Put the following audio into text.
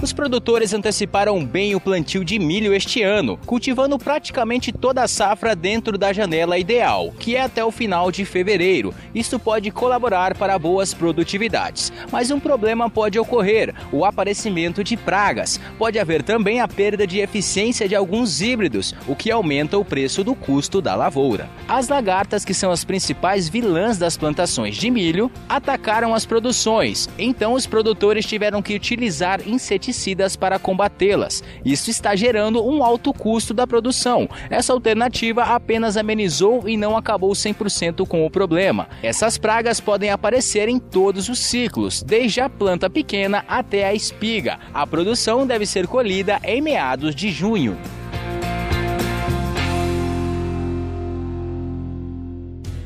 Os produtores anteciparam bem o plantio de milho este ano, cultivando praticamente toda a safra dentro da janela ideal, que é até o final de fevereiro. Isto pode colaborar para boas produtividades. Mas um problema pode ocorrer: o aparecimento de pragas. Pode haver também a perda de eficiência de alguns híbridos, o que aumenta o preço do custo da lavoura. As lagartas, que são as principais vilãs das plantações de milho, atacaram as produções. Então os produtores tiveram que utilizar inseticidas inseticidas para combatê-las. Isso está gerando um alto custo da produção. Essa alternativa apenas amenizou e não acabou 100% com o problema. Essas pragas podem aparecer em todos os ciclos, desde a planta pequena até a espiga. A produção deve ser colhida em meados de junho.